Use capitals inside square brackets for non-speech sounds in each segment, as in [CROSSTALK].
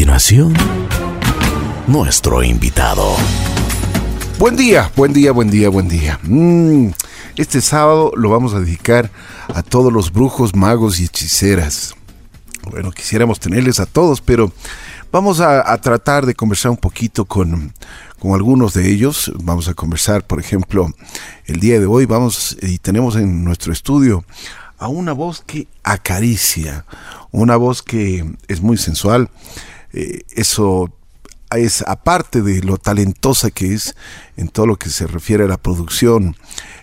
continuación, nuestro invitado. Buen día, buen día, buen día, buen día. Mm, este sábado lo vamos a dedicar a todos los brujos, magos y hechiceras. Bueno, quisiéramos tenerles a todos, pero vamos a, tratar de conversar un poquito con, con algunos de ellos. Vamos a conversar, por ejemplo, el día de hoy vamos y tenemos en nuestro estudio a una voz que acaricia, una voz que es muy sensual. Eh, eso es aparte de lo talentosa que es en todo lo que se refiere a la producción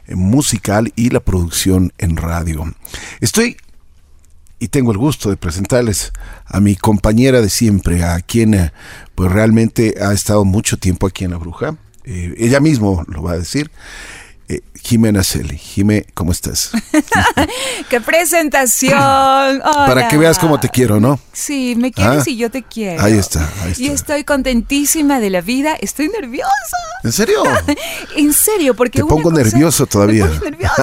eh, musical y la producción en radio. Estoy y tengo el gusto de presentarles a mi compañera de siempre, a quien eh, pues realmente ha estado mucho tiempo aquí en La Bruja. ella mismo lo va a decir. Eh, Jimena Celi. Jime, ¿cómo estás? [LAUGHS] ¡Qué presentación! [LAUGHS] Para que veas cómo te quiero, ¿no? Sí, me quieres ah, y yo te quiero. Ahí está, ahí está. Y estoy contentísima de la vida. Estoy nerviosa. ¿En serio? [LAUGHS] en serio, porque. Te pongo nervioso todavía. Me nervioso.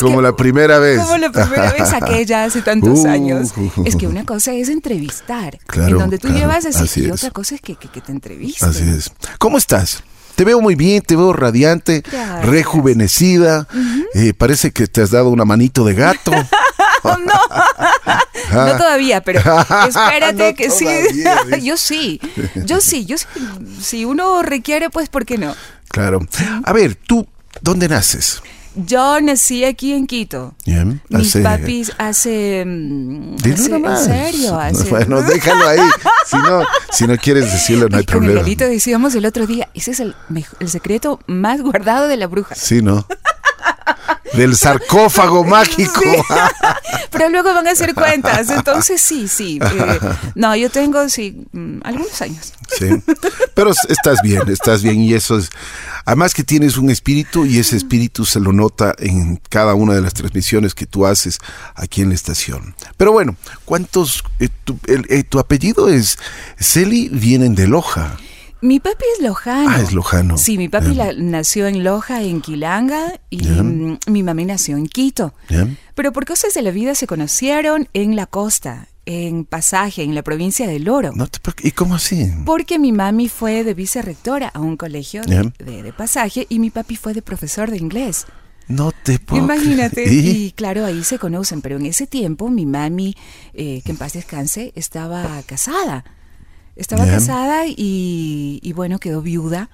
como la primera vez. Como la primera vez aquella hace tantos uh, años. Uh, uh, es que una cosa es entrevistar, claro, en donde tú llevas así, y otra cosa es que, que, que te entrevistas. Así es. ¿Cómo estás? Te veo muy bien, te veo radiante, rejuvenecida. Eh, parece que te has dado una manito de gato. [LAUGHS] no, no todavía, pero [LAUGHS] espérate que sí. [LAUGHS] yo sí, yo sí, yo sí. Si uno requiere, pues, ¿por qué no? Claro. A ver, tú, ¿dónde naces? Yo nací aquí en Quito. Bien. Mis papis hace... Mm, hace ¿En serio? [LAUGHS] Bueno, déjalo ahí. Si no, si no quieres decirlo, no hay problema. Con Miguelito decíamos el otro día, ese es el, el secreto más guardado de la bruja. Sí, ¿no? Del sarcófago mágico. [LAUGHS] Pero luego van a hacer cuentas. Entonces sí, sí. Eh, no, yo tengo, sí, mm, algunos años. Sí. Pero estás bien, estás bien. Y eso es. Además que tienes un espíritu y ese espíritu se lo nota en cada una de las transmisiones que tú haces aquí en la estación. Pero bueno, ¿cuántos... Eh, tu, eh, tu apellido es... Celi vienen de Loja. Mi papi es lojano. Ah, es lojano. Sí, mi papi nació en Loja, en Quilanga, y mi mami nació en Quito. Pero por cosas de la vida se conocieron en la costa, en Pasaje, en la provincia del Oro. ¿Y cómo así? Porque mi mami fue de vicerrectora a un colegio de, Pasaje y mi papi fue de profesor de inglés. No te puedo Imagínate. ¿Y? claro, ahí se conocen, pero en ese tiempo mi mami, eh, que en paz descanse, estaba casada. Estaba casada y, bueno, quedó viuda.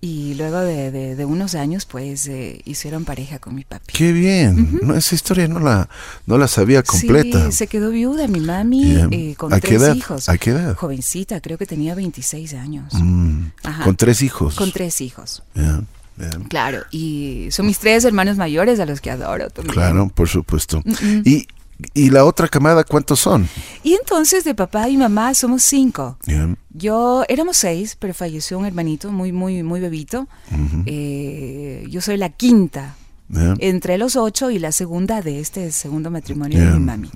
Y luego de, unos años, pues eh, hicieron pareja con mi papi. Qué bien. esa historia no la, no la sabía completa. Sí, se quedó viuda mi mami eh, con tres hijos. ¿A qué edad? Jovencita, creo que tenía 26 años. Mm. ¿Con tres hijos? Con tres hijos. Claro, y son mis tres hermanos mayores a los que adoro también. Claro, por supuesto. Y ¿Y la otra camada cuántos son? Y entonces de papá y mamá somos cinco. Yo éramos seis, pero falleció un hermanito muy, muy, muy bebito. Eh, yo soy la quinta entre los ocho y la segunda de este segundo matrimonio de mi mami.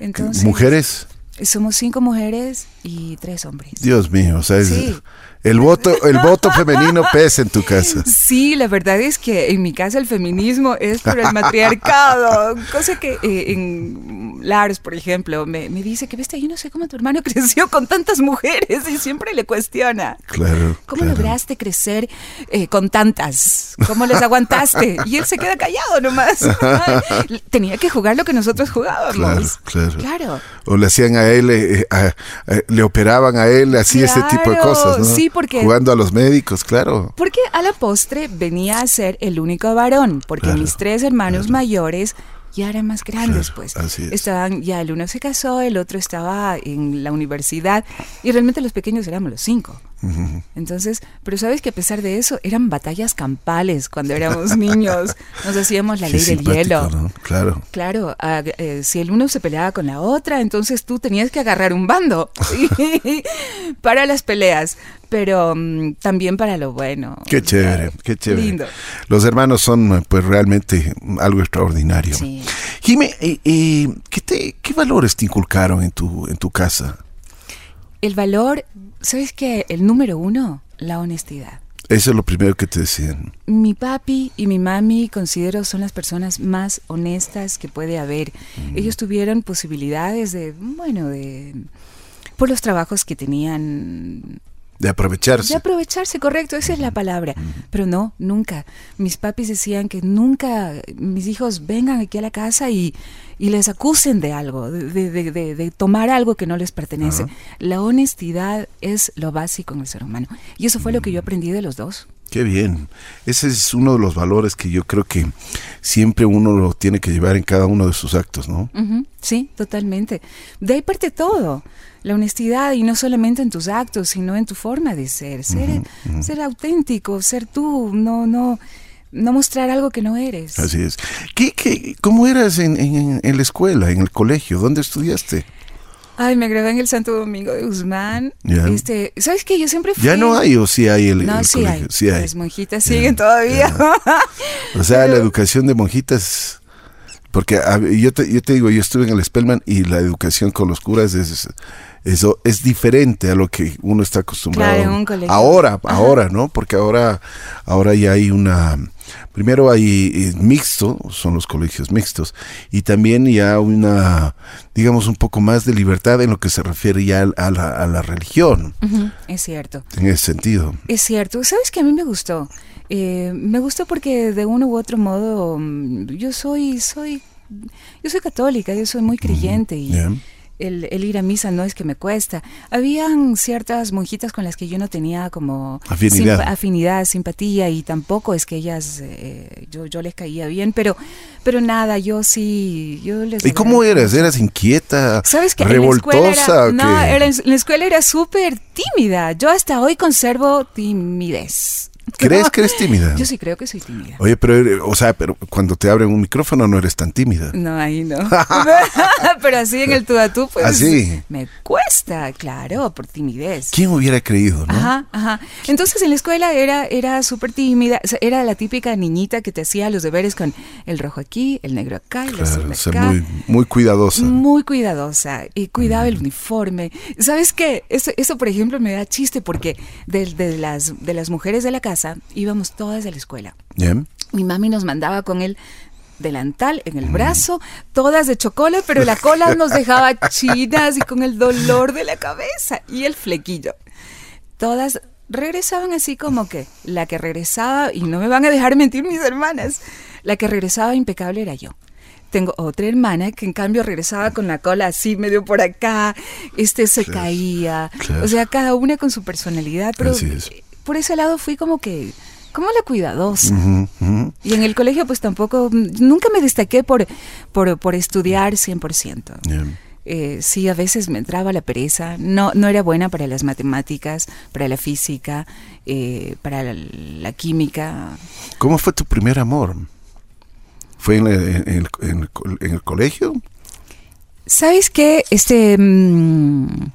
Entonces, ¿Mujeres? Somos cinco mujeres y tres hombres. Dios mío, o sea, es, el voto, el voto femenino [LAUGHS] pesa en tu casa. Sí, la verdad es que en mi casa el feminismo es por el matriarcado. [LAUGHS] cosa que eh, en Lars, por ejemplo, me, dice que, viste, yo no sé cómo tu hermano [LAUGHS] creció con tantas mujeres y siempre le cuestiona. Claro. ¿Cómo lograste crecer eh, con tantas? ¿Cómo les aguantaste? Y él se queda callado nomás. Tenía que jugar lo que nosotros jugábamos. Claro, claro. O le hacían a él, eh, le operaban a él, así ese tipo de cosas, ¿no? Sí, porque... Jugando a los médicos, claro. Porque a la postre venía a ser el único varón, porque mis tres hermanos mayores ya eran más grandes, pues. Estaban, ya el uno se casó, el otro estaba en la universidad y realmente los pequeños éramos los cinco. Entonces, pero sabes que a pesar de eso, eran batallas campales cuando éramos niños. Nos hacíamos la ley del hielo. Claro. Claro, eh, si el uno se peleaba con la otra, entonces tú tenías que agarrar un bando [LAUGHS] para las peleas pero mm, también para lo bueno. Qué chévere, qué chévere. Lindo. Los hermanos son pues realmente algo extraordinario. Sí. Jime, ¿qué, ¿qué valores te inculcaron en tu, en tu casa? El valor, ¿sabes qué? El número uno, la honestidad. Eso es lo primero que te decían. Mi papi y mi mami considero son las personas más honestas que puede haber. Ellos tuvieron posibilidades de, bueno, de por los trabajos que tenían de aprovecharse. De aprovecharse, correcto, esa es la palabra. Pero no, nunca. Mis papis decían que nunca mis hijos vengan aquí a la casa y, y les acusen de algo, de, de, de, tomar algo que no les pertenece. La honestidad es lo básico en el ser humano. Y eso fue lo que yo aprendí de los dos. Qué bien. Ese es uno de los valores que yo creo que siempre uno lo tiene que llevar en cada uno de sus actos, ¿no? Sí, totalmente. De ahí parte todo. La honestidad y no solamente en tus actos, sino en tu forma de ser. Ser, ser auténtico, ser tú, no, no, no mostrar algo que no eres. Así es. ¿Qué, qué, ¿Cómo eras en, en, en la escuela, en el colegio? ¿Dónde estudiaste? Ay, me gradué en el Santo Domingo de Guzmán. Este, ¿sabes qué? Yo siempre fui. ¿Ya no hay o sí hay el, no, sí Hay. sí hay. Las monjitas siguen todavía. O sea, la educación de monjitas porque yo te, yo te digo, yo estuve en el Spellman y la educación con los curas es, eso es diferente a lo que uno está acostumbrado. ahora, ahora, ¿no? Porque ahora, ahora ya hay una primero hay eh, mixto, son los colegios mixtos, y también ya una, digamos, un poco más de libertad en lo que se refiere ya a la, a la religión. Es cierto. En ese sentido. Es cierto. ¿Sabes que a mí me gustó? Eh, me gustó porque de uno u otro modo mm, yo soy, soy, yo soy católica, yo soy muy creyente y el, ir a misa no es que me cuesta. Habían ciertas monjitas con las que yo no tenía como afinidad, simpatía y tampoco es que ellas, eh, yo, yo les caía bien, pero, pero nada, yo sí, yo les... ¿Y cómo eras? ¿Eras inquieta? ¿Sabes que ¿Revoltosa? En no, en la escuela era súper tímida. Yo hasta hoy conservo timidez. [LAUGHS] ¿Crees que eres tímida? Yo sí creo que soy tímida. Oye, pero, o sea, pero cuando te abren un micrófono no eres tan tímida. No, ahí no. [LAUGHS] [LAUGHS] pero así en el tú a tú, pues. Así. Me cuesta, claro, por timidez. ¿Quién hubiera creído, no? Ajá, ajá. Entonces en la escuela era, era súper tímida. era la típica niñita que te hacía los deberes con el rojo aquí, el negro acá, el azul acá. Muy, muy cuidadosa. Muy cuidadosa. Y cuidaba el uniforme. ¿Sabes qué? Eso, eso, por ejemplo, me da chiste porque de, de, las, de las mujeres de la casa, íbamos todas a la escuela. Mi mami nos mandaba con el delantal en el brazo, todas de chocolate, pero la cola [LAUGHS] nos dejaba chinas y con el dolor de la cabeza y el flequillo. Todas regresaban así como que la que regresaba, y no me van a dejar mentir mis hermanas, la que regresaba impecable era yo. Tengo otra hermana que en cambio regresaba con la cola así medio por acá, este se caía, o sea, cada una con su personalidad, pero por ese lado fui como que como la cuidadosa. Y en el colegio pues tampoco, nunca me destaqué por, por, por estudiar 100%. Eh, sí, a veces me entraba la pereza, no, no era buena para las matemáticas, para la física, eh, para la, química. ¿Cómo fue tu primer amor? ¿Fue en, el, en, el, colegio? ¿Sabes qué? Este... Mm,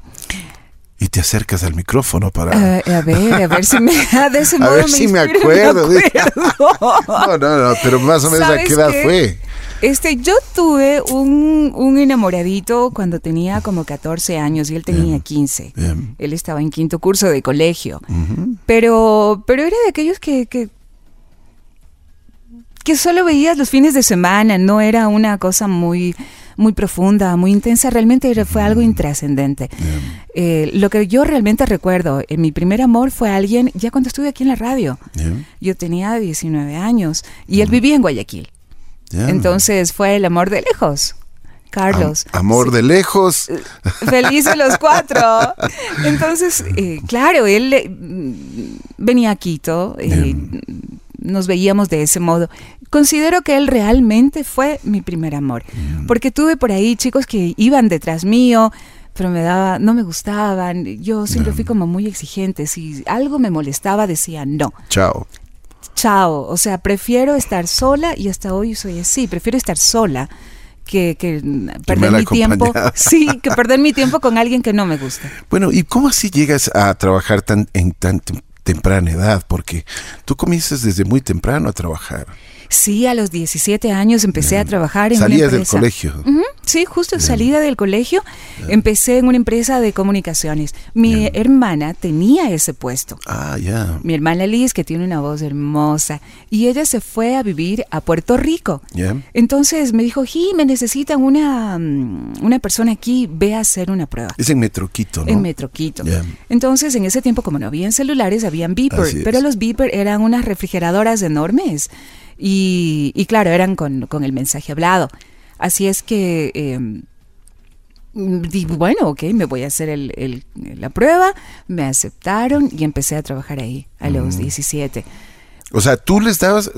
y te acercas al micrófono para... a ver, a ver si me... [LAUGHS] De ese a ver si me acuerdo. [LAUGHS] no, no, no, pero más o menos a qué edad fue. Este, yo tuve un, un, enamoradito cuando tenía como 14 años y él tenía 15. Él estaba en quinto curso de colegio. Pero pero era de aquellos que, que, que solo veías los fines de semana, no era una cosa muy muy profunda, muy intensa, realmente fue algo intrascendente. Eh, lo que yo realmente recuerdo, en mi primer amor fue alguien, ya cuando estuve aquí en la radio, yo tenía 19 años y él vivía en Guayaquil. Entonces fue el amor de lejos. Carlos. amor de lejos. Eh, felices los cuatro. [LAUGHS] Entonces, eh, claro, él venía a Quito, nos veíamos de ese modo considero que él realmente fue mi primer amor. Mm. Porque tuve por ahí chicos que iban detrás mío, pero me daba, no me gustaban. Yo siempre fui como muy exigente. Si algo me molestaba, decía no. Chao. Chao. O sea, prefiero estar sola y hasta hoy soy así. Prefiero estar sola que, perder mi tiempo. [LAUGHS] Sí, que perder mi tiempo con alguien que no me gusta. Bueno, ¿y cómo así llegas a trabajar tan en tan temprana edad? Porque tú comienzas desde muy temprano a trabajar. Sí, a los 17 años empecé a trabajar en Salías del colegio. Sí, justo salida del colegio, empecé en una empresa de comunicaciones. Mi hermana tenía ese puesto. Ah, ya. Mi hermana Liz, que tiene una voz hermosa, y ella se fue a vivir a Puerto Rico. Entonces me dijo, Ji, me necesitan una, mm, una persona aquí, ve a hacer una prueba. Es en Metroquito, ¿no? En Metroquito. Entonces, en ese tiempo, como no habían celulares, habían beeper, pero los beeper eran unas refrigeradoras enormes. Y, y claro, eran con, con el mensaje hablado. Así es que... Eh, bueno, ok, me voy a hacer el, la prueba, me aceptaron y empecé a trabajar ahí a los 17. O sea, tú les dabas,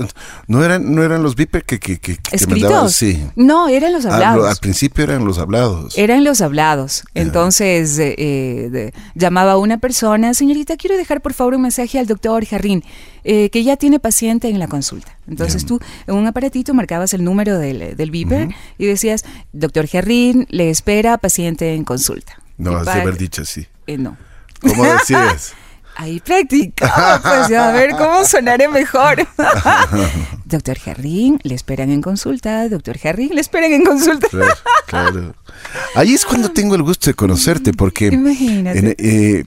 no eran, no eran los viper que, que, que, ¿Escritos? sí. No, eran los ah, hablados. al principio eran los hablados. Eran los hablados. Entonces eh, eh, llamaba a una persona, señorita, quiero dejar por favor un mensaje al doctor Jarrín, eh, que ya tiene paciente en la consulta. Entonces tú en un aparatito marcabas el número del, del viper y decías, doctor Jarrín, le espera paciente en consulta. No, has de haber dicho así. no. ¿Cómo decías? [LAUGHS] ahí practicaba, pues a ver cómo sonaré mejor. [LAUGHS] doctor Jarrín, le esperan en consulta, doctor Jarrín, le esperan en consulta. Claro, Ahí es cuando tengo el gusto de conocerte, porque Imagínate. Eh,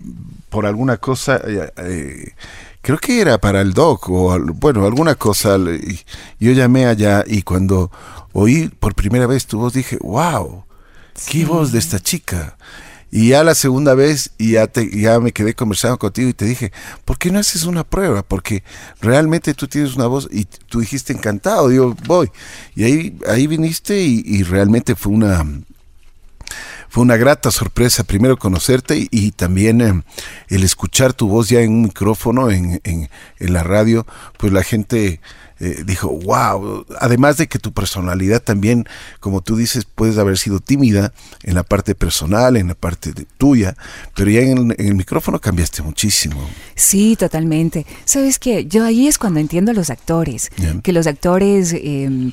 por alguna cosa, eh, eh, creo que era para el doc, o bueno, alguna cosa, yo llamé allá y cuando oí por primera vez tu voz dije, wow, qué voz de esta chica. Y ya la segunda vez, y ya, te, ya me quedé conversando contigo y te dije, ¿por qué no haces una prueba? Porque realmente tú tienes una voz y tú dijiste encantado, digo, voy. Y ahí, ahí viniste y, realmente fue una, fue una grata sorpresa primero conocerte y, también eh, el escuchar tu voz ya en un micrófono, en, en, en la radio, pues la gente eh, dijo, wow, además de que tu personalidad también, como tú dices, puedes haber sido tímida en la parte personal, en la parte tuya, pero ya en el, micrófono cambiaste muchísimo. Sí, totalmente. Sabes que yo ahí es cuando entiendo a los actores, que los actores... Eh,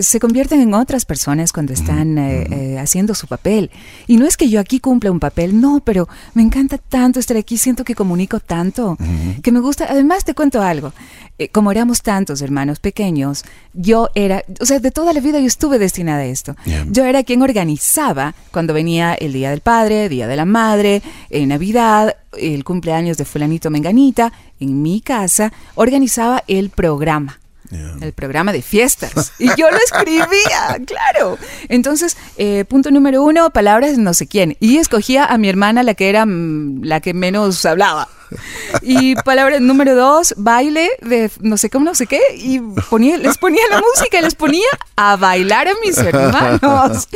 se convierten en otras personas cuando están eh, eh, haciendo su papel. Y no es que yo aquí cumpla un papel, no, pero me encanta tanto estar aquí, siento que comunico tanto, que me gusta. Además, te cuento algo. Eh, como éramos tantos hermanos pequeños, yo era, o sea, de toda la vida yo estuve destinada a esto. Yo era quien organizaba cuando venía el Día del Padre, Día de la Madre, en Navidad, el cumpleaños de fulanito menganita, en mi casa, organizaba el programa el programa de fiestas. Y yo lo escribía, [LAUGHS] claro. Entonces, eh, punto número uno, palabras no sé quién. Y escogía a mi hermana, la que era mm, la que menos hablaba. [LAUGHS] Y palabra número dos, baile de no sé cómo, no sé qué. Y ponía, les ponía la música y les ponía a bailar a mis hermanos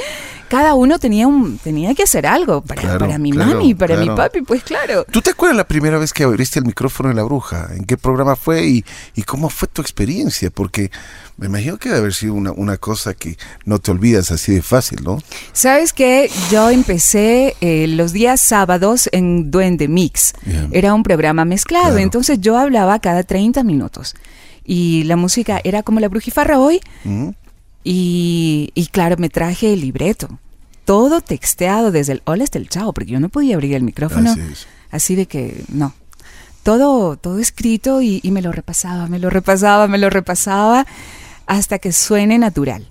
cada uno tenía un tenía que hacer algo para, para mi mami, para mi papi, pues claro. ¿Tú te acuerdas la primera vez que abriste el micrófono en La Bruja? ¿En qué programa fue y, y cómo fue tu experiencia? Porque me imagino que debe haber sido una, una, cosa que no te olvidas así de fácil, ¿no? Sabes que yo empecé eh, los días sábados en Duende Mix. Era un programa mezclado, entonces yo hablaba cada 30 minutos. Y la música era como la brujifarra hoy, y, claro, me traje el libreto, todo texteado desde el hola hasta el chao, porque yo no podía abrir el micrófono. Así, de que no. Todo, todo escrito y, me lo repasaba, me lo repasaba, me lo repasaba hasta que suene natural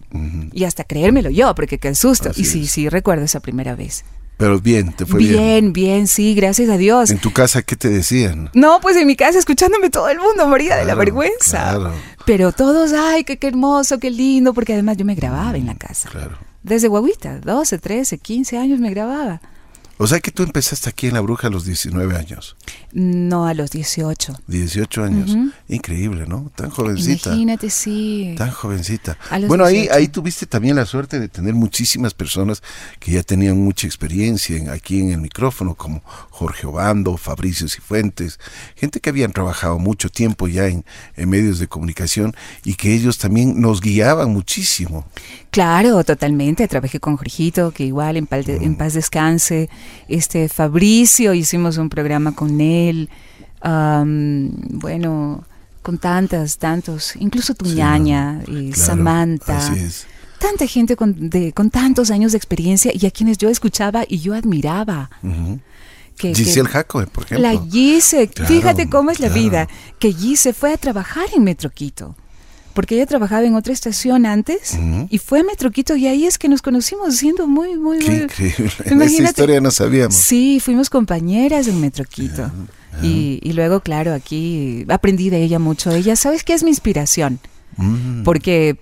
y hasta creérmelo yo, porque qué susto. y sí, sí, recuerdo esa primera vez. Pero bien, te fue bien. Bien, bien, sí, gracias a Dios. ¿En tu casa qué te decían? No, pues en mi casa escuchándome todo el mundo moría de la vergüenza. Claro. Pero todos, ay, qué, qué, hermoso, qué lindo, porque además yo me grababa en la casa. Claro. Desde guaguita, 12, 13, 15 años me grababa. O sea que tú empezaste aquí en La Bruja a los 19 años. No, a los 18. 18 años. Increíble, ¿no? Tan jovencita. Imagínate, sí. Tan jovencita. Bueno, ahí, ahí tuviste también la suerte de tener muchísimas personas que ya tenían mucha experiencia aquí en el micrófono, como Jorge Obando, Fabricio Cifuentes, gente que habían trabajado mucho tiempo ya en, en medios de comunicación y que ellos también nos guiaban muchísimo. Claro, totalmente. Trabajé con Jorgito, que igual en en paz descanse. Este Fabricio, hicimos un programa con él. bueno, con tantas, tantos, incluso tu ñaña y Samantha. Tanta gente con, de, con tantos años de experiencia y a quienes yo escuchaba y yo admiraba. Giselle Jaco, por ejemplo. La Gise, fíjate cómo es la vida, que Gise fue a trabajar en Metro Quito porque ella trabajaba en otra estación antes y fue a Metroquito y ahí es que nos conocimos siendo muy, muy, Qué increíble. [LAUGHS] Esa historia no sabíamos. Sí, fuimos compañeras en Metroquito. Y, y, luego, claro, aquí aprendí de ella mucho. Ella, ¿sabes qué es mi inspiración? Porque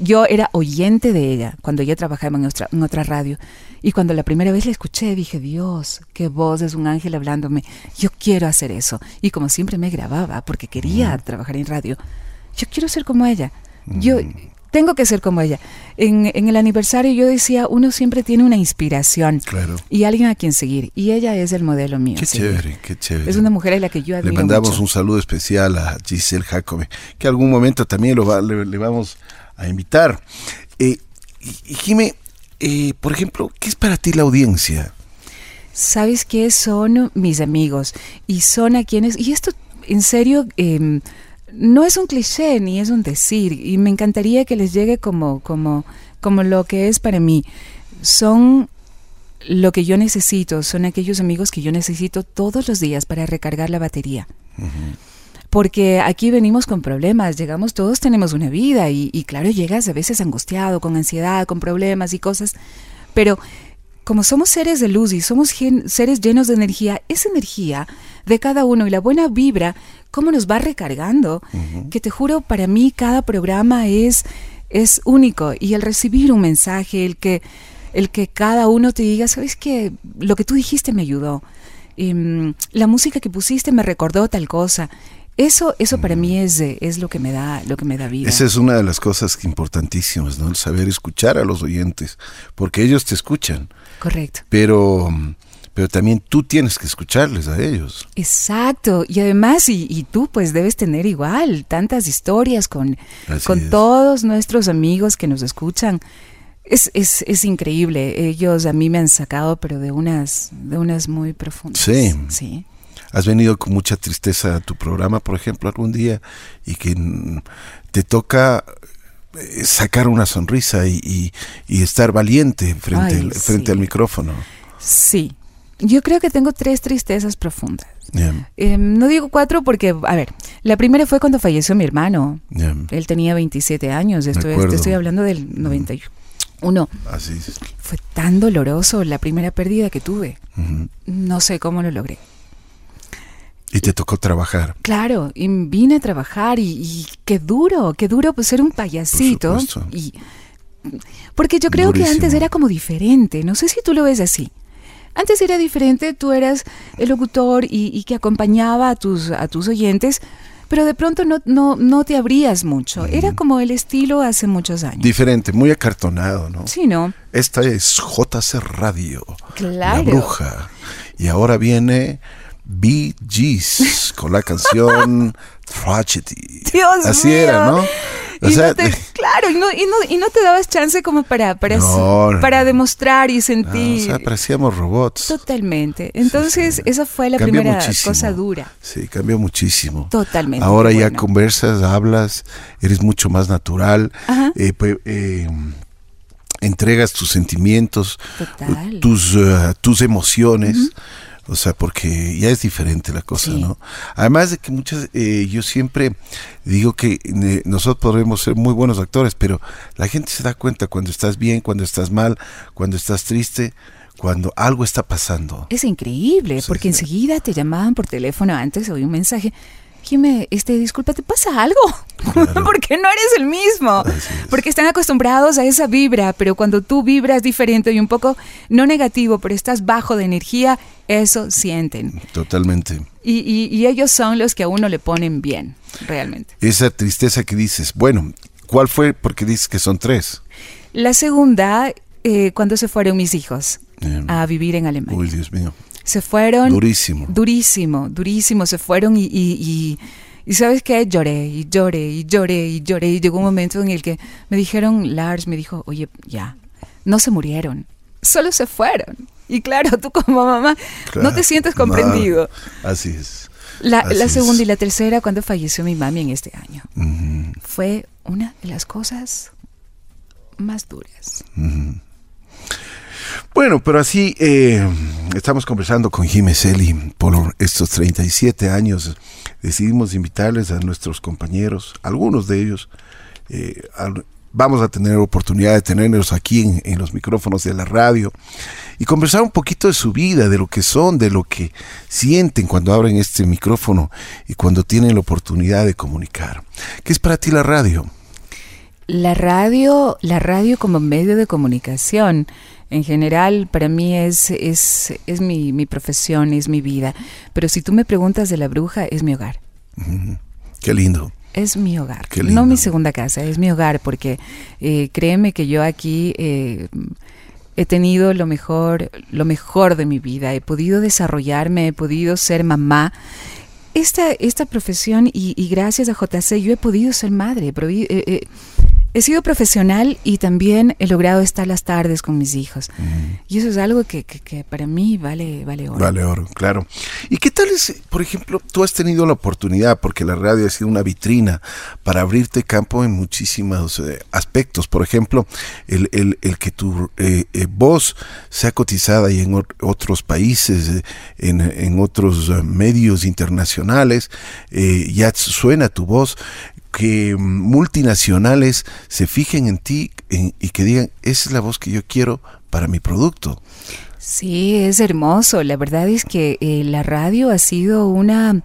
yo era oyente de ella cuando ella trabajaba en otra, en otra radio. Y cuando la primera vez la escuché, dije, Dios, qué voz, es un ángel hablándome. Yo quiero hacer eso. Y como siempre me grababa, porque quería trabajar en radio, yo quiero ser como ella. Yo mm. tengo que ser como ella. En, en, el aniversario yo decía, uno siempre tiene una inspiración claro. y alguien a quien seguir. Y ella es el modelo mío. Qué chévere, qué chévere. Es una mujer a la que yo admiro Le mandamos un saludo especial a Giselle Jacome, que algún momento también lo le, vamos a invitar. Eh, y, Jimé, eh, por ejemplo, ¿qué es para ti la audiencia? Sabes que son mis amigos y son a quienes, y esto en serio, eh, no es un cliché ni es un decir, y me encantaría que les llegue como, como, como lo que es para mí. Son lo que yo necesito, son aquellos amigos que yo necesito todos los días para recargar la batería. Porque aquí venimos con problemas, llegamos, todos tenemos una vida y, y claro, llegas a veces angustiado, con ansiedad, con problemas y cosas, pero como somos seres de luz y somos seres llenos de energía, esa energía de cada uno y la buena vibra, cómo nos va recargando, que te juro, para mí cada programa es, es único y el recibir un mensaje, el que, el que cada uno te diga, sabes que lo que tú dijiste me ayudó, em, la música que pusiste me recordó tal cosa, eso, eso para mí es, es lo que me da, lo que me da vida. Esa es una de las cosas importantísimas, ¿no? El saber escuchar a los oyentes, porque ellos te escuchan. Correcto. Pero, pero también tú tienes que escucharles a ellos. Exacto. Y además, y, y tú pues debes tener igual tantas historias con, con todos nuestros amigos que nos escuchan. Es, es, es, increíble. Ellos a mí me han sacado, pero de unas, de unas muy profundas. Sí. Sí has venido con mucha tristeza a tu programa, por ejemplo, algún día, y que te toca eh, sacar una sonrisa y, estar valiente frente, al, frente al micrófono. Sí, yo creo que tengo tres tristezas profundas. Em, no digo cuatro porque, a ver, la primera fue cuando falleció mi hermano. Él tenía 27 años, esto te estoy hablando del 91. Así es. Fue tan doloroso la primera pérdida que tuve. No sé cómo lo logré. Y te tocó trabajar. Claro, y vine a trabajar y, qué duro, qué duro pues ser un payasito. y porque yo creo que antes era como diferente, no sé si tú lo ves así. Antes era diferente, tú eras el locutor y, que acompañaba a tus, a tus oyentes, pero de pronto no, no, no te abrías mucho. Era como el estilo hace muchos años. Diferente, muy acartonado, ¿no? Sí, ¿no? Esta es JC Radio. Claro. La bruja. Y ahora viene Bee Gees con la canción [LAUGHS] Tragedy. Dios Así era, ¿no? [LAUGHS] claro, y no, y, no, y no te dabas chance como para, para, para demostrar y sentir. o sea, parecíamos robots. Totalmente. Entonces, esa fue la primera cosa dura. Sí, cambió muchísimo. Totalmente. Ahora ya conversas, hablas, eres mucho más natural. Eh, pues, eh, entregas tus sentimientos, tus, uh, tus emociones. O sea, porque ya es diferente la cosa, ¿no? Además de que muchas, eh, yo siempre digo que eh, nosotros podremos ser muy buenos actores, pero la gente se da cuenta cuando estás bien, cuando estás mal, cuando estás triste, cuando algo está pasando. Es increíble, porque enseguida te llamaban por teléfono antes, oí un mensaje Jimé, este, disculpa, ¿te pasa algo? [LAUGHS] Porque no eres el mismo. Porque están acostumbrados a esa vibra, pero cuando tú vibras diferente y un poco, no negativo, pero estás bajo de energía, eso sienten. Totalmente. Y, ellos son los que a uno le ponen bien, realmente. Esa tristeza que dices, bueno, ¿cuál fue? Porque dices que son tres. La segunda, eh, cuando se fueron mis hijos a vivir en Alemania. Uy, Dios mío. Se fueron. Durísimo. Durísimo, durísimo. Se fueron y, y, y, ¿sabes qué? Lloré y lloré y lloré y lloré. Y llegó un momento en el que me dijeron, Lars me dijo, oye, ya, no se murieron, solo se fueron. Y claro, tú como mamá no te sientes comprendido. así es. La, la segunda y la tercera, cuando falleció mi mami en este año, fue una de las cosas más duras. Bueno, pero así eh, estamos conversando con Eli por estos 37 años. Decidimos invitarles a nuestros compañeros, algunos de ellos, vamos a tener oportunidad de tenerlos aquí en, los micrófonos de la radio y conversar un poquito de su vida, de lo que son, de lo que sienten cuando abren este micrófono y cuando tienen la oportunidad de comunicar. ¿Qué es para ti la radio? La radio, la radio como medio de comunicación, en general, para mí es, es, es mi, mi, profesión, es mi vida. Pero si tú me preguntas de la bruja, es mi hogar. Qué lindo es mi hogar. No mi segunda casa, es mi hogar, porque eh, créeme que yo aquí eh, he tenido lo mejor, lo mejor de mi vida. He podido desarrollarme, he podido ser mamá. Esta, esta profesión y, gracias a JC yo he podido ser madre. Eh, he sido profesional y también he logrado estar las tardes con mis hijos. Y eso es algo que, para mí vale, vale oro. Vale oro, claro. ¿Y qué tal es, por ejemplo, tú has tenido la oportunidad, porque la radio ha sido una vitrina para abrirte campo en muchísimos eh, aspectos? Por ejemplo, el, que tu eh, eh, voz sea cotizada y en otros países, en, en, otros medios internacionales, ya suena tu voz que multinacionales se fijen en ti y que digan, esa es la voz que yo quiero para mi producto. Sí, es hermoso. La verdad es que eh, la radio ha sido una,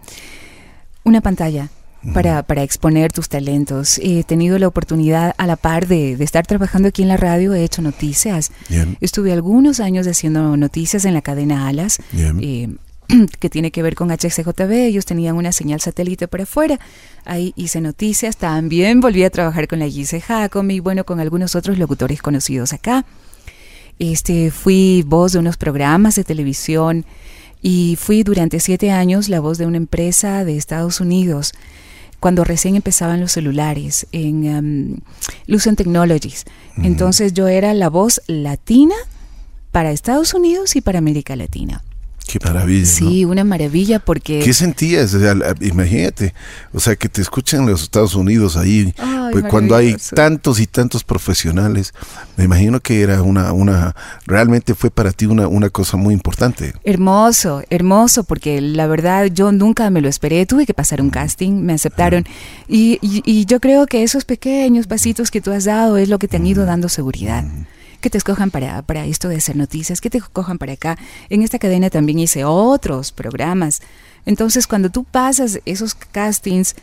una pantalla. Para, para, exponer tus talentos. He tenido la oportunidad, a la par de, estar trabajando aquí en la radio, he hecho noticias. Estuve algunos años haciendo noticias en la cadena Alas. Eh, [CLEARS THROAT] que tiene que ver con HCJB. Ellos tenían una señal satélite para afuera. Ahí hice noticias. También volví a trabajar con la Gise y bueno, con algunos otros locutores conocidos acá. Este, fui voz de unos programas de televisión y fui durante siete años la voz de una empresa de Estados Unidos cuando recién empezaban los celulares en um, Lucent Technologies. Entonces yo era la voz latina para Estados Unidos y para América Latina. Qué maravilla. Sí, una maravilla porque... ¿Qué sentías? imagínate, o sea, que te escuchan en los Estados Unidos ahí, pues, cuando hay tantos y tantos profesionales, me imagino que era una, una, realmente fue para ti una, una cosa muy importante. Hermoso, hermoso, porque la verdad yo nunca me lo esperé, tuve que pasar un casting, me aceptaron. Y, y, yo creo que esos pequeños pasitos que tú has dado es lo que te han ido dando seguridad que te escojan para, para esto de hacer noticias, que te escojan para acá. En esta cadena también hice otros programas. Entonces, cuando tú pasas esos castings,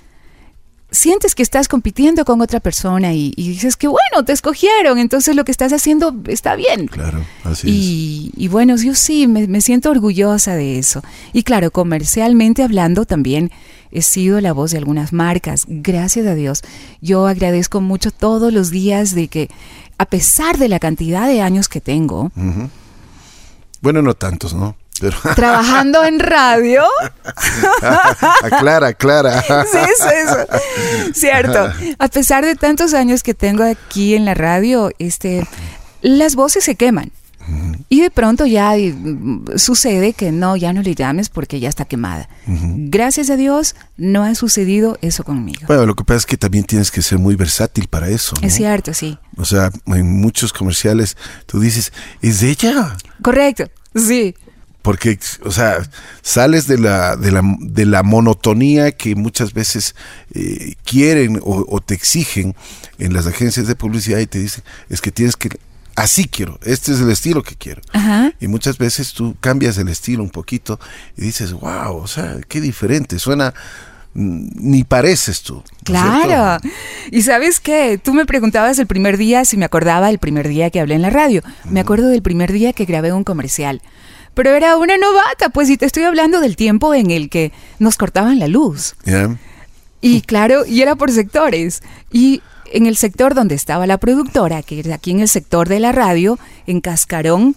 sientes que estás compitiendo con otra persona y, dices que bueno, te escogieron, entonces lo que estás haciendo está bien. Claro, así y, es. Y bueno, yo sí, me, me, siento orgullosa de eso. Y claro, comercialmente hablando también he sido la voz de algunas marcas, gracias a Dios. Yo agradezco mucho todos los días de que a pesar de la cantidad de años que tengo. Bueno, no tantos, ¿no? [LAUGHS] Trabajando en radio. [LAUGHS] aclara, aclara. [LAUGHS] sí, sí, Cierto. A pesar de tantos años que tengo aquí en la radio, este, las voces se queman. Y de pronto ya mm, sucede que no, ya no le llames porque ya está quemada. Gracias a Dios no ha sucedido eso conmigo. Bueno, lo que pasa es que también tienes que ser muy versátil para eso. Es cierto, sí. O sea, en muchos comerciales tú dices, ¿es ella? Correcto, sí. Porque, o sea, sales de la, de la, de la monotonía que muchas veces eh, quieren o, o, te exigen en las agencias de publicidad y te dicen, es que tienes que así quiero, este es el estilo que quiero. Y muchas veces tú cambias el estilo un poquito y dices, wow, o sea, qué diferente, suena mm, ni pareces tú. Claro. Y sabes qué, tú me preguntabas el primer día si me acordaba el primer día que hablé en la radio. Me acuerdo del primer día que grabé un comercial. Pero era una novata, pues, y te estoy hablando del tiempo en el que nos cortaban la luz. Y claro, y era por sectores. Y en el sector donde estaba la productora, que era aquí en el sector de la radio, en Cascarón,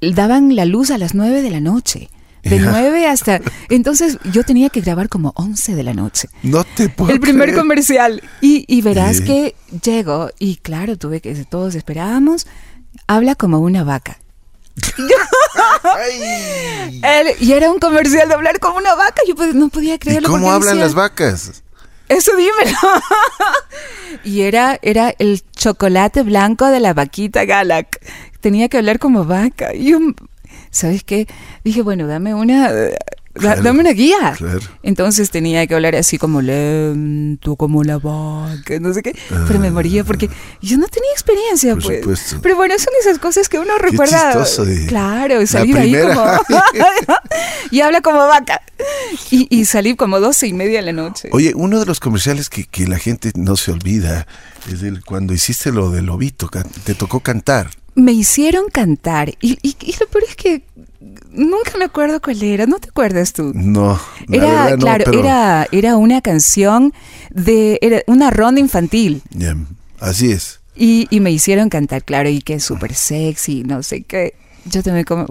daban la luz a las 9 de la noche. De 9 hasta... Entonces yo tenía que grabar como 11 de la noche. No te puedo El primer comercial. Y, verás que llego y claro, tuve que... Todos esperábamos. Habla como una vaca. [LAUGHS] y era un comercial de hablar como una vaca. Yo pues, no podía creerlo. ¿Cómo hablan las vacas? Eso dímelo. y era, era el chocolate blanco de la vaquita Galac. Tenía que hablar como vaca. Y ¿sabes qué? Dije, bueno, dame una dame una guía. Entonces tenía que hablar así como lento, como la vaca, no sé qué. pero me moría porque yo no tenía experiencia, pues. Pero bueno, son esas cosas que uno recuerda. claro, salir ahí como. [LAUGHS] [LAUGHS] y habla como vaca. Y, y salí como doce y media de la noche. Oye, uno de los comerciales que, que la gente no se olvida es el, cuando hiciste lo del lobito, te tocó cantar. Me hicieron cantar. Y, y, y lo peor es que Nunca me acuerdo cuál era, ¿no te acuerdas tú? No, era, claro, era, era una canción de, era una ronda infantil. así es. Y, y, me hicieron cantar, claro, y que es súper sexy, no sé qué. Yo también como,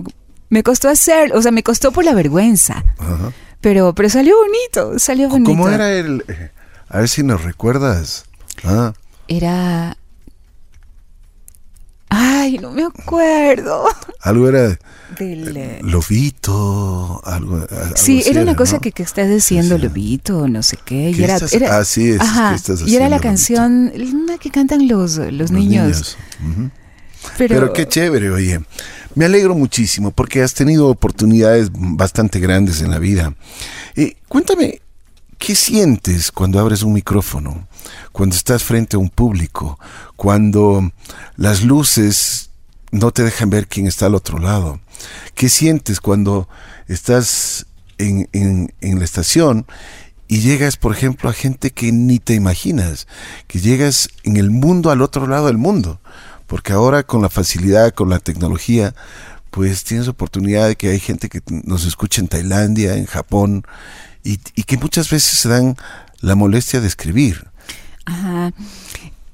me costó hacer, o sea, me costó por la vergüenza. Pero, pero salió bonito, salió bonito. ¿Cómo era el, a ver si nos recuerdas? Ah. Era, ay, no me acuerdo. [LAUGHS] Algo era del... Eh, lobito, algo, Sí, era una cosa que, que estás diciendo, Lobito, no sé qué. Y era, así es. y era la canción, una que cantan los, los, niños. Pero, qué chévere, oye. Me alegro muchísimo porque has tenido oportunidades bastante grandes en la vida. Eh, cuéntame, ¿qué sientes cuando abres un micrófono? Cuando estás frente a un público, cuando las luces no te dejan ver quién está al otro lado. ¿Qué sientes cuando estás en, la estación y llegas, por ejemplo, a gente que ni te imaginas, que llegas en el mundo al otro lado del mundo? Porque ahora con la facilidad, con la tecnología, pues tienes oportunidad de que hay gente que nos escucha en Tailandia, en Japón, y, y que muchas veces se dan la molestia de escribir. Ajá.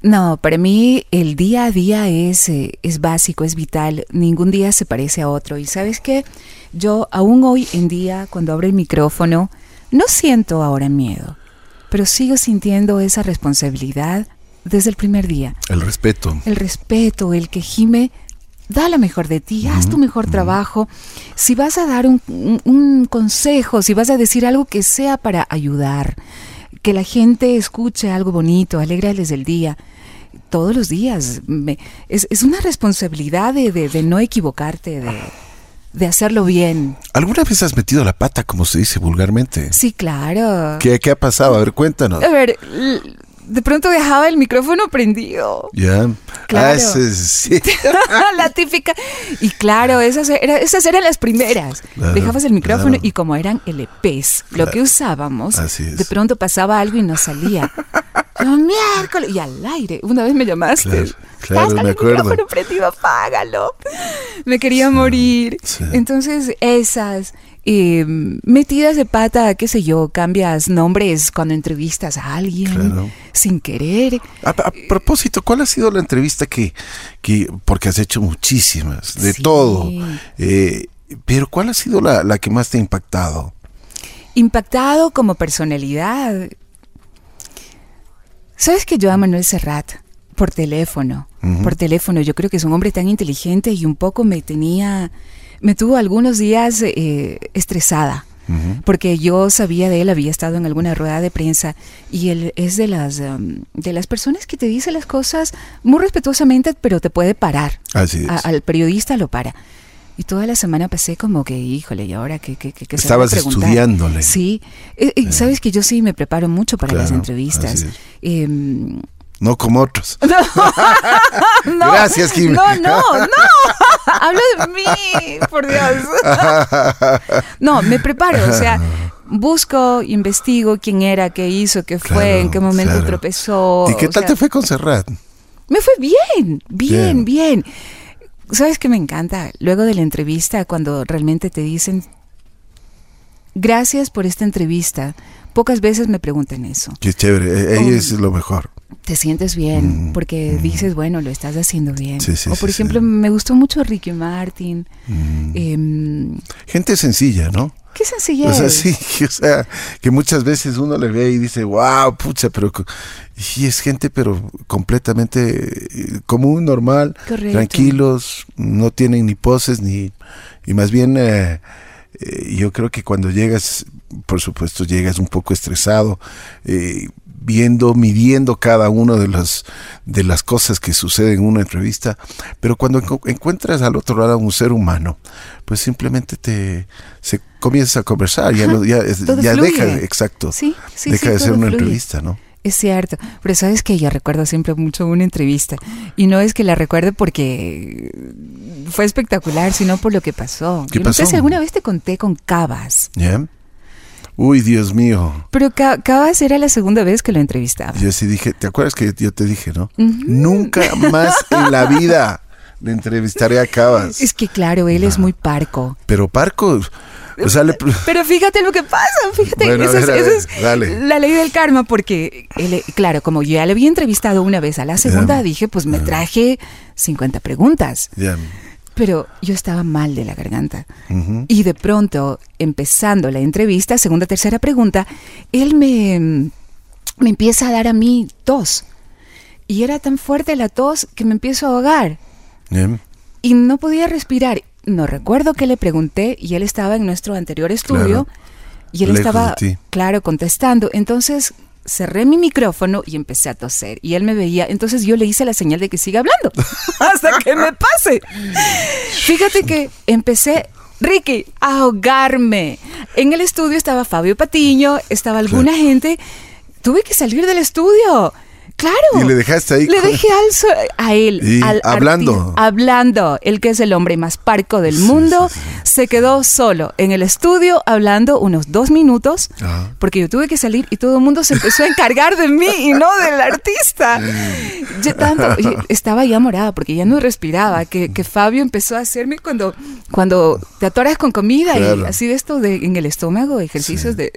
No, para mí el día a día es, eh, es básico, es vital. Ningún día se parece a otro. Y sabes qué, yo aún hoy en día, cuando abro el micrófono, no siento ahora miedo, pero sigo sintiendo esa responsabilidad desde el primer día. El respeto. El respeto, el que gime, da lo mejor de ti, haz tu mejor trabajo. Si vas a dar un, un consejo, si vas a decir algo que sea para ayudar, que la gente escuche algo bonito, alegrarles el día, todos los días. es, es, una responsabilidad de, de, no equivocarte, de, de, hacerlo bien. ¿Alguna vez has metido la pata, como se dice vulgarmente? Sí, claro. ¿Qué, qué ha pasado? A ver, cuéntanos. A ver, de pronto dejaba el micrófono prendido. Ya. Claro. Ah, sí. [LAUGHS] la típica. Y claro, esas, esas eran las primeras. Dejabas el micrófono y como eran LPs, lo que usábamos, de pronto pasaba algo y no salía. [LAUGHS] Yo, miércoles. Y al aire. Una vez me llamaste. Claro, me acuerdo. El micrófono prendido, apágalo. Me quería morir. Entonces, esas eh, metidas de pata, qué sé yo, cambias nombres cuando entrevistas a alguien sin querer. A, propósito, ¿cuál ha sido la entrevista que, que porque has hecho muchísimas, de todo, eh, pero cuál ha sido la, la que más te ha impactado? Impactado como personalidad. ¿Sabes que yo a Manuel Serrat? Por teléfono, por teléfono. Yo creo que es un hombre tan inteligente y un poco me tenía me tuvo algunos días eh, estresada. Porque yo sabía de él, había estado en alguna rueda de prensa y él es de las um, de las personas que te dice las cosas muy respetuosamente, pero te puede parar. Así al periodista lo para. Y toda la semana pasé como que, híjole, ¿y ahora qué, qué, qué Estabas estudiándole. Sí. Eh, eh, sabes que yo sí me preparo mucho para las entrevistas. No como otros. [LAUGHS] [LAUGHS] Gracias, Kim. No, no, no. [LAUGHS] Hablo de mí, por Dios. no, me preparo, o sea, busco, investigo quién era, qué hizo, qué fue, en qué momento tropezó. ¿Y qué tal te fue con Serrat? Me fue bien, bien, bien. ¿Sabes qué me encanta? Luego de la entrevista, cuando realmente te dicen, gracias por esta entrevista. Pocas veces me preguntan eso. Qué chévere, ella es lo mejor te sientes bien, mm, porque mm. dices, bueno, lo estás haciendo bien. o por ejemplo, me gustó mucho Ricky Martin. Mm. Em, Gente sencilla, ¿no? Qué sencilla. O sea, sí, [LAUGHS] o sea, que muchas veces uno le ve y dice, wow, pucha, pero... Y es gente, pero completamente eh, común, normal, tranquilos, no tienen ni poses, ni... Y más bien... Eh, eh, yo creo que cuando llegas, por supuesto, llegas un poco estresado, viendo, midiendo cada una de las, de las cosas que suceden en una entrevista, pero cuando encuentras al otro lado a un ser humano, pues simplemente te se comienza a conversar, ya, ya, deja, exacto, deja de ser una entrevista, ¿no? Es cierto, pero sabes que yo recuerdo siempre mucho una entrevista y no es que la recuerde porque fue espectacular, sino por lo que pasó. ¿Qué pasó? No sé si alguna vez te conté con Cabas. Uy, Dios mío. Pero Cabas era la segunda vez que lo entrevistaba. Yo sí dije, ¿te acuerdas que yo te dije, no? Nunca más en la vida le entrevistaré a Cabas. Es que claro, él es muy parco. Pero parco, pero fíjate lo que pasa, fíjate, esa, es, la ley del karma, porque, claro, como yo ya le había entrevistado una vez a la segunda, dije, pues me traje 50 preguntas. Pero yo estaba mal de la garganta. Y de pronto, empezando la entrevista, segunda, tercera pregunta, él me, me empieza a dar a mí tos. Y era tan fuerte la tos que me empiezo a ahogar. Y no podía respirar no recuerdo que le pregunté y él estaba en nuestro anterior estudio y él estaba, claro, contestando. Entonces cerré mi micrófono y empecé a toser y él me veía. Entonces yo le hice la señal de que siga hablando [LAUGHS] hasta que me pase. Fíjate que empecé Ricky, a ahogarme. En el estudio estaba Fabio Patiño, estaba alguna gente. Tuve que salir del estudio. Claro. Y le dejaste ahí. Le dejé al, a él. hablando. hablando. El que es el hombre más parco del mundo. Se quedó solo en el estudio hablando unos dos minutos. Porque yo tuve que salir y todo el mundo se empezó a encargar de mí y no del artista. Yo tanto, estaba ya morada porque ya no respiraba. Que, Fabio empezó a hacerme cuando, cuando te atoras con comida y así de esto de, en el estómago, ejercicios [LAUGHS] de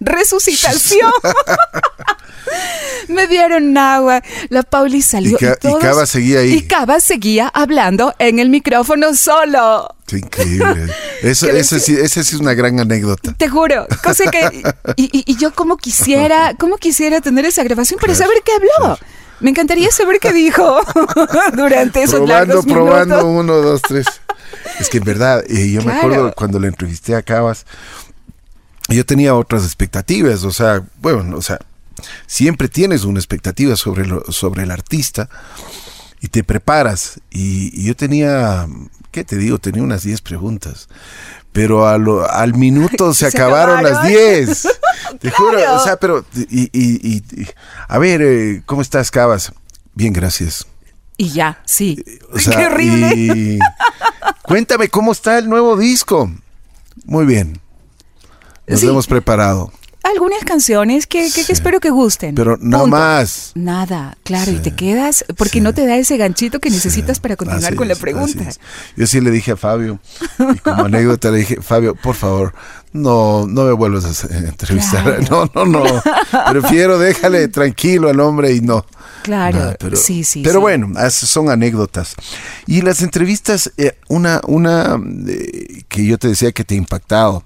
resucitación. [LAUGHS] Me dieron agua. La Pauli salió. Y, Cava seguía ahí. Y Cava seguía hablando en el micrófono solo. Qué increíble. [LAUGHS] Eso, esa sí, es una gran anécdota. Te juro. Cosa que. Y, yo, como quisiera, [LAUGHS] como quisiera tener esa grabación para saber qué habló. Me encantaría saber qué dijo [LAUGHS] durante esos probando, Probando, uno, dos, tres. Es que en verdad, eh, yo me acuerdo cuando le entrevisté a Cabas, yo tenía otras expectativas, o sea, bueno, o sea, siempre tienes una expectativa sobre, sobre el artista y te preparas. Y, yo tenía, ¿qué te digo? Tenía unas 10 preguntas. Pero al minuto [LAUGHS] se, acabaron, las 10. [LAUGHS] Te juro, o sea, pero, y, a ver, eh, ¿cómo estás, Cabas? Bien, gracias. Y ya, sí. Qué horrible. [LAUGHS] cuéntame, ¿cómo está el nuevo disco? Muy bien. Nos hemos preparado algunas canciones que, espero que gusten. Pero no más. Nada, claro, y te quedas porque no te da ese ganchito que necesitas para continuar con la pregunta. Yo sí le dije a Fabio, y como anécdota le dije, Fabio, por favor, no, no me vuelvas a entrevistar. [LAUGHS] No, no, no. Prefiero déjale [LAUGHS] tranquilo al hombre y no. Claro, pero, sí, sí. Pero bueno, son anécdotas. Y las entrevistas, eh, una, una eh, que yo te decía que te ha impactado.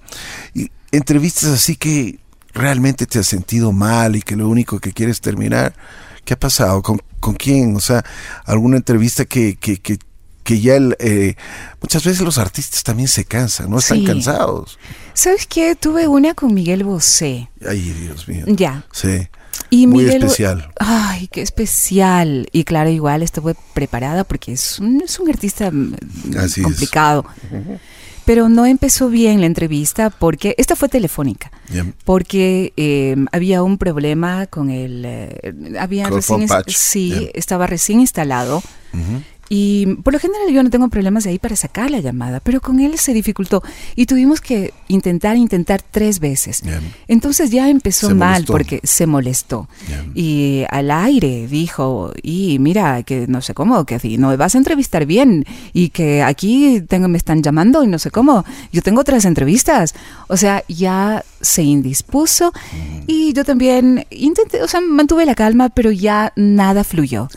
Y entrevistas así que realmente te has sentido mal y que lo único que quieres terminar, ¿qué ha pasado? ¿Con, con quién? O sea, alguna entrevista que, que, que, que ya el, eh, muchas veces los artistas también se cansan, no están cansados. ¿Sabes qué? Tuve una con Miguel Bosé. Ay, Dios mío. Ya. Sí. Y Muy especial. Ay, qué especial. Y claro, igual estuve preparada porque es un, es un artista mm, complicado. Pero no empezó bien la entrevista porque, esta fue telefónica, porque eh, había un problema con el, eh, había recién, sí, estaba recién instalado. Y por lo general yo no tengo problemas de ahí para sacar la llamada, pero con él se dificultó y tuvimos que intentar, intentar tres veces. Entonces ya empezó mal porque se molestó. Y al aire dijo, y mira, que no sé cómo, que no me vas a entrevistar bien y que aquí tengo, me están llamando y no sé cómo, yo tengo otras entrevistas. O sea, ya se indispuso y yo también intenté, o sea, mantuve la calma, pero ya nada fluyó.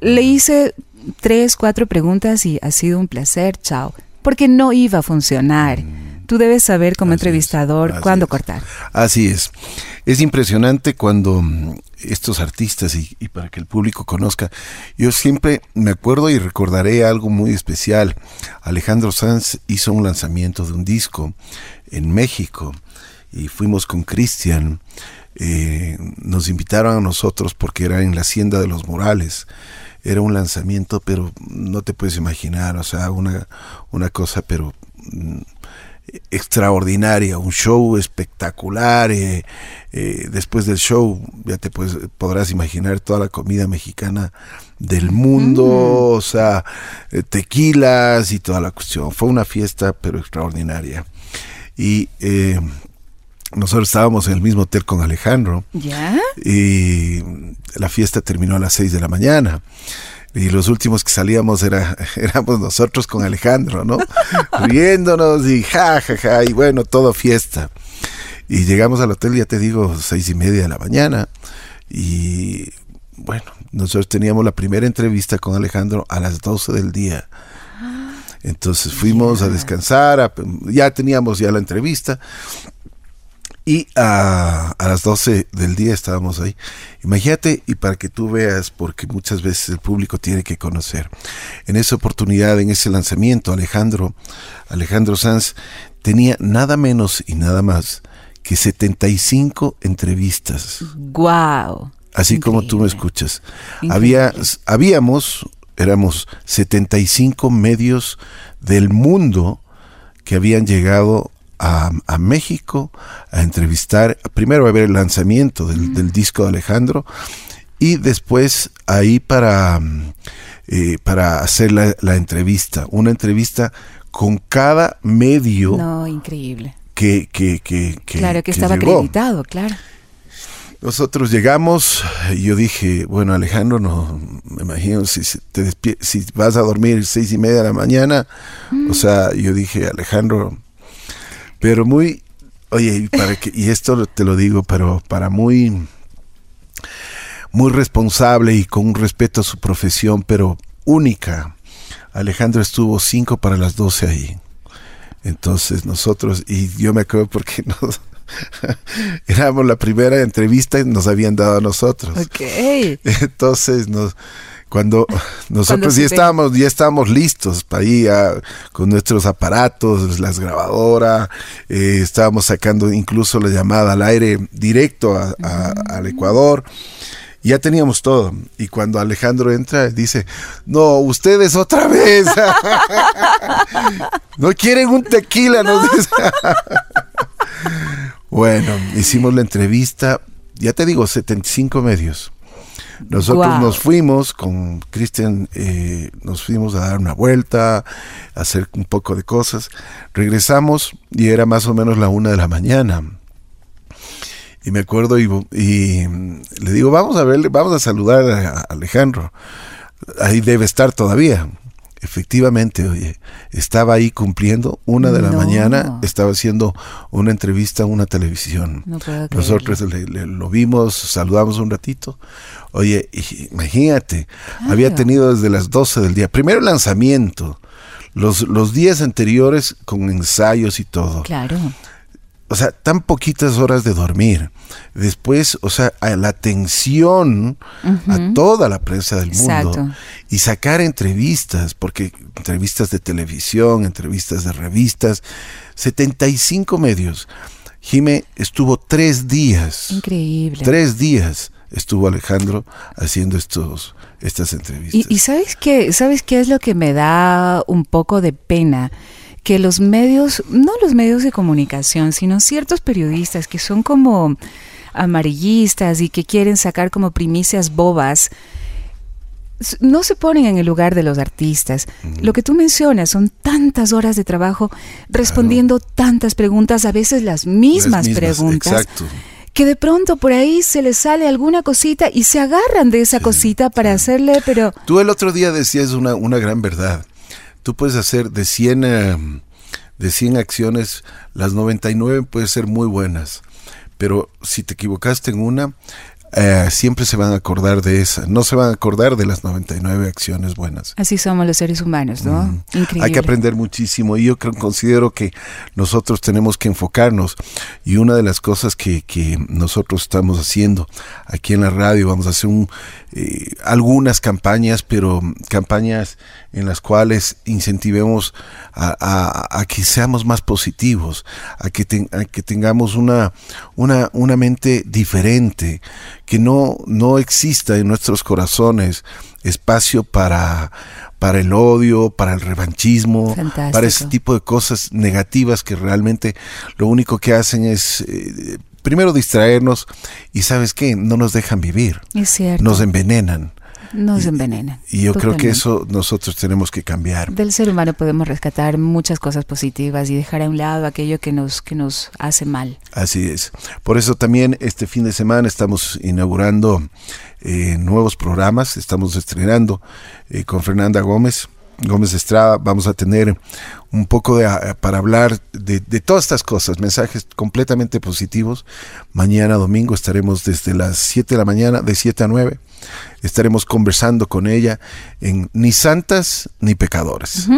Le hice tres, cuatro preguntas y ha sido un placer, chao. Porque no iba a funcionar. Tú debes saber como entrevistador cuándo cortar. Así es. Es impresionante cuando mm, estos artistas y, y, para que el público conozca, yo siempre me acuerdo y recordaré algo muy especial. Alejandro Sanz hizo un lanzamiento de un disco en México y fuimos con Cristian eh, nos invitaron a nosotros porque era en la Hacienda de los Morales. Era un lanzamiento, pero no te puedes imaginar, o sea, una, una cosa, pero mm, extraordinaria, un show espectacular. Eh, eh, después del show, ya te puedes, podrás imaginar toda la comida mexicana del mundo, o sea, tequilas y toda la cuestión. Fue una fiesta, pero extraordinaria. Y nosotros estábamos en el mismo hotel con Alejandro. ¿Ya? Y la fiesta terminó a las 6 de la mañana. Y los últimos que salíamos era, [LAUGHS] éramos nosotros con Alejandro, ¿no? [LAUGHS] Riéndonos y ja, ja, ja, y bueno, todo fiesta. Y llegamos al hotel, ya te digo, seis y media de la mañana. Y bueno, nosotros teníamos la primera entrevista con Alejandro a las 12 del día. Entonces fuimos a descansar, ya teníamos ya la entrevista y a, las 12 del día estábamos ahí. Imagínate, y para que tú veas, porque muchas veces el público tiene que conocer. En esa oportunidad, en ese lanzamiento, Alejandro, Alejandro Sanz tenía nada menos y nada más que 75 entrevistas. ¡Guau! Así como tú me escuchas. Había, habíamos, éramos 75 medios del mundo que habían llegado a, México a entrevistar, primero a ver el lanzamiento del, disco de Alejandro y después ahí para, eh, para hacer la, entrevista, una entrevista con cada medio. No, increíble. Que, que, que, claro, que, estaba acreditado, claro. Nosotros llegamos y yo dije, bueno Alejandro, no me imagino si te si vas a dormir seis y media de la mañana, o mm. sea, yo dije Alejandro, pero muy, oye, y, para que, y esto te lo digo, pero para muy, muy responsable y con un respeto a su profesión, pero única. Alejandro estuvo cinco para las doce ahí. Entonces nosotros, y yo me acuerdo porque [LAUGHS] nos, [LAUGHS] éramos la primera entrevista y nos habían dado a nosotros. Okay. Entonces nos, cuando [LAUGHS] nosotros ya estábamos, ya estábamos listos para ir con nuestros aparatos, las grabadoras, eh, estábamos sacando incluso la llamada al aire directo al Ecuador. Ya teníamos todo. Y cuando Alejandro entra, dice, no, ustedes otra vez. [LAUGHS] no quieren un tequila, nos dice. [LAUGHS] bueno, hicimos la entrevista, ya te digo, 75 medios. Nosotros nos fuimos con Cristian, eh, nos fuimos a dar una vuelta, a hacer un poco de cosas. Regresamos y era más o menos la una de la mañana. Y me acuerdo y, le digo, vamos a ver, vamos a saludar a Alejandro. Ahí debe estar todavía. Efectivamente, oye, estaba ahí cumpliendo, una de la mañana, estaba haciendo una entrevista a una televisión. Nosotros lo vimos, saludamos un ratito. Oye, imagínate, había tenido desde las 12 del día, primero el lanzamiento, los, los días anteriores con ensayos y todo. Claro o sea, tan poquitas horas de dormir. Después, o sea, a la atención a toda la prensa del mundo y sacar entrevistas, porque entrevistas de televisión, entrevistas de revistas, 75 medios. Jime estuvo tres días. Increíble. Tres días estuvo Alejandro haciendo estos, estas entrevistas. Y, y sabes qué, sabes qué es lo que me da un poco de pena que los medios, no los medios de comunicación, sino ciertos periodistas que son como amarillistas y que quieren sacar como primicias bobas, no se ponen en el lugar de los artistas. Lo que tú mencionas son tantas horas de trabajo respondiendo tantas preguntas, a veces las mismas, preguntas. Que de pronto por ahí se les sale alguna cosita y se agarran de esa cosita para hacerle, pero... Tú el otro día decías una, una gran verdad tú puedes hacer de 100, eh, de 100 acciones, las 99 pueden ser muy buenas, pero si te equivocaste en una, eh, siempre se van a acordar de esa, no se van a acordar de las 99 acciones buenas. Así somos los seres humanos, ¿no? Increíble. Hay que aprender muchísimo y yo creo, considero que nosotros tenemos que enfocarnos y una de las cosas que, que nosotros estamos haciendo aquí en la radio, vamos a hacer un, eh, algunas campañas, pero campañas en las cuales incentivemos a, que seamos más positivos, a que, que tengamos una, una, una mente diferente, que no, no exista en nuestros corazones espacio para, para el odio, para el revanchismo, para ese tipo de cosas negativas que realmente lo único que hacen es eh, primero distraernos y sabes qué, no nos dejan vivir. Es. Nos envenenan. Nos envenenan. Y yo creo que eso nosotros tenemos que cambiar. Del ser humano podemos rescatar muchas cosas positivas y dejar a un lado aquello que nos, que nos hace mal. Así es. Por eso también este fin de semana estamos inaugurando eh, nuevos programas, estamos estrenando eh, con Fernanda Gómez. Gómez Estrada, vamos a tener un poco de, para hablar de, de, todas estas cosas, mensajes completamente positivos. Mañana domingo estaremos desde las 7 de la mañana, de 7 a 9 estaremos conversando con ella en Ni Santas ni Pecadores.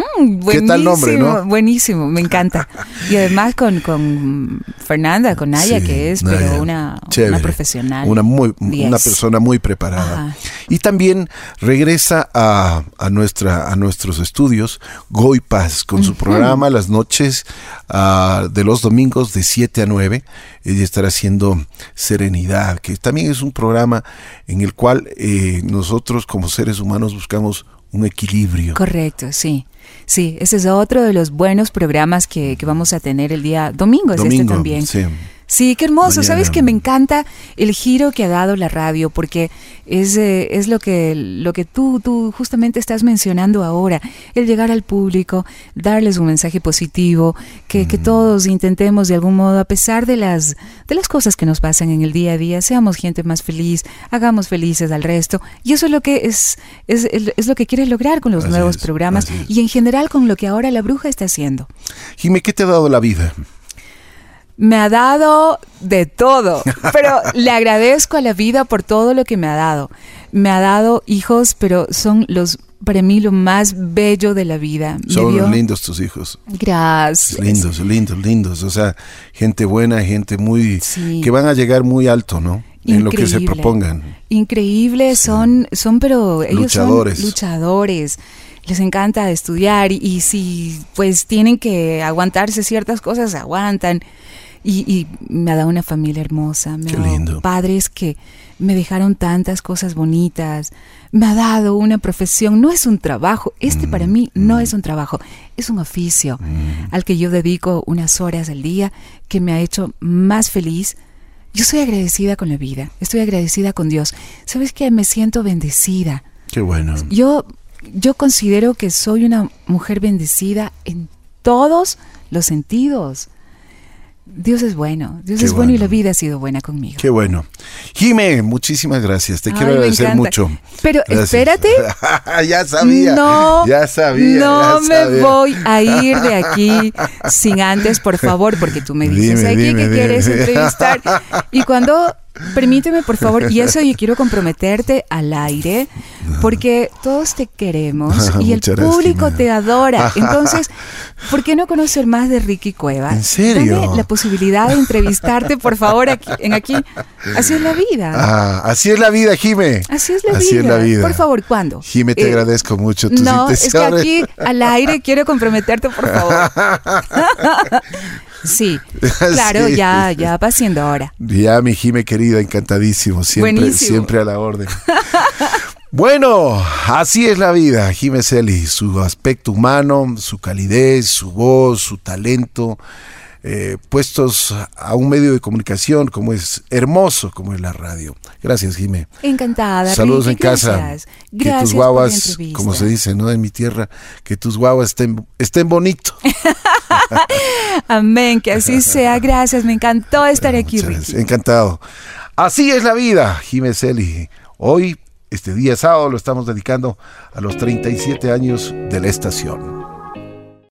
¿Qué tal nombre, no? Buenísimo, me encanta. Y además con, con Fernanda, con Naya, que es pero una, una, profesional. Una, muy, una persona muy preparada. Y también regresa a, a, nuestra, a nuestros estudios Goy Paz con su programa Las noches uh, de los domingos de 7 a 9. Ella estará haciendo Serenidad, que también es un programa en el cual eh, nosotros como seres humanos buscamos un equilibrio. Correcto, sí. Sí, ese es otro de los buenos programas que, que vamos a tener el día domingo, es este también. Sí. Sí, qué hermoso. Sabes que me encanta el giro que ha dado la radio, porque es, eh, es lo que, lo que tú, tú justamente estás mencionando ahora, el llegar al público, darles un mensaje positivo, que, que, todos intentemos de algún modo, a pesar de las, de las cosas que nos pasan en el día a día, seamos gente más feliz, hagamos felices al resto. Y eso es lo que es, es, es lo que quieres lograr con los nuevos programas y en general con lo que ahora la bruja está haciendo. Jimé, ¿qué te ha dado la vida? Me ha dado de todo, pero le agradezco a la vida por todo lo que me ha dado. Me ha dado hijos, pero son los para mí lo más bello de la vida. Son lindos tus hijos. Gracias. Lindos, lindos, lindos. O sea, gente buena, gente muy que van a llegar muy alto, ¿no? En lo que se propongan. Increíble, son, son, pero ellos luchadores. son luchadores les encanta estudiar y, y, si pues tienen que aguantarse ciertas cosas, aguantan. Y, me ha dado una familia hermosa, me ha dado padres que me dejaron tantas cosas bonitas, me ha dado una profesión, no es un trabajo, este para mí mm, no mm. es un trabajo, es un oficio mm. al que yo dedico unas horas al día que me ha hecho más feliz. Yo soy agradecida con la vida, estoy agradecida con Dios. ¿Sabes qué? Me siento bendecida. Qué bueno. Yo, yo considero que soy una mujer bendecida en todos los sentidos. Dios es bueno, Dios es bueno. y la vida ha sido buena conmigo. Qué bueno. Jime, muchísimas gracias, te quiero agradecer mucho. Pero espérate. [LAUGHS] ya sabía. No, ya sabía. No me voy a ir de aquí [LAUGHS] sin antes, por favor, porque tú me dices aquí que quieres entrevistar. [LAUGHS] Y cuando Permíteme, por favor, y eso yo quiero comprometerte al aire, porque todos te queremos y el público te adora. [LAUGHS] Entonces, ¿por qué no conocer más de Ricky Cueva? ¿En serio? Dame la posibilidad de entrevistarte, por favor, aquí, en aquí. Así es la vida. Ah, así es la vida, Jime. Así es la, así vida. Es la vida. Por favor, ¿cuándo? Jime, te eh, agradezco mucho tus No, es que aquí al aire quiero comprometerte, por favor. [LAUGHS] Sí, [LAUGHS] claro, ya, ya va siendo ahora. Ya, mi Jime querida, encantadísimo, siempre, siempre a la orden. [LAUGHS] Bueno, así es la vida, Jime Celi, su aspecto humano, su calidez, su voz, su talento, eh, puestos a un medio de comunicación como es hermoso, como es la radio. Gracias, Jimé. Encantada. Saludos en casa. Gracias. Que tus guaguas, como se dice, ¿no? En mi tierra, que tus guaguas estén, estén bonitos. [LAUGHS] Amén, que así sea. Gracias, me encantó estar aquí, Encantado. Así es la vida, Jimé Celi. Hoy, este día sábado, lo estamos dedicando a los 37 años de la estación.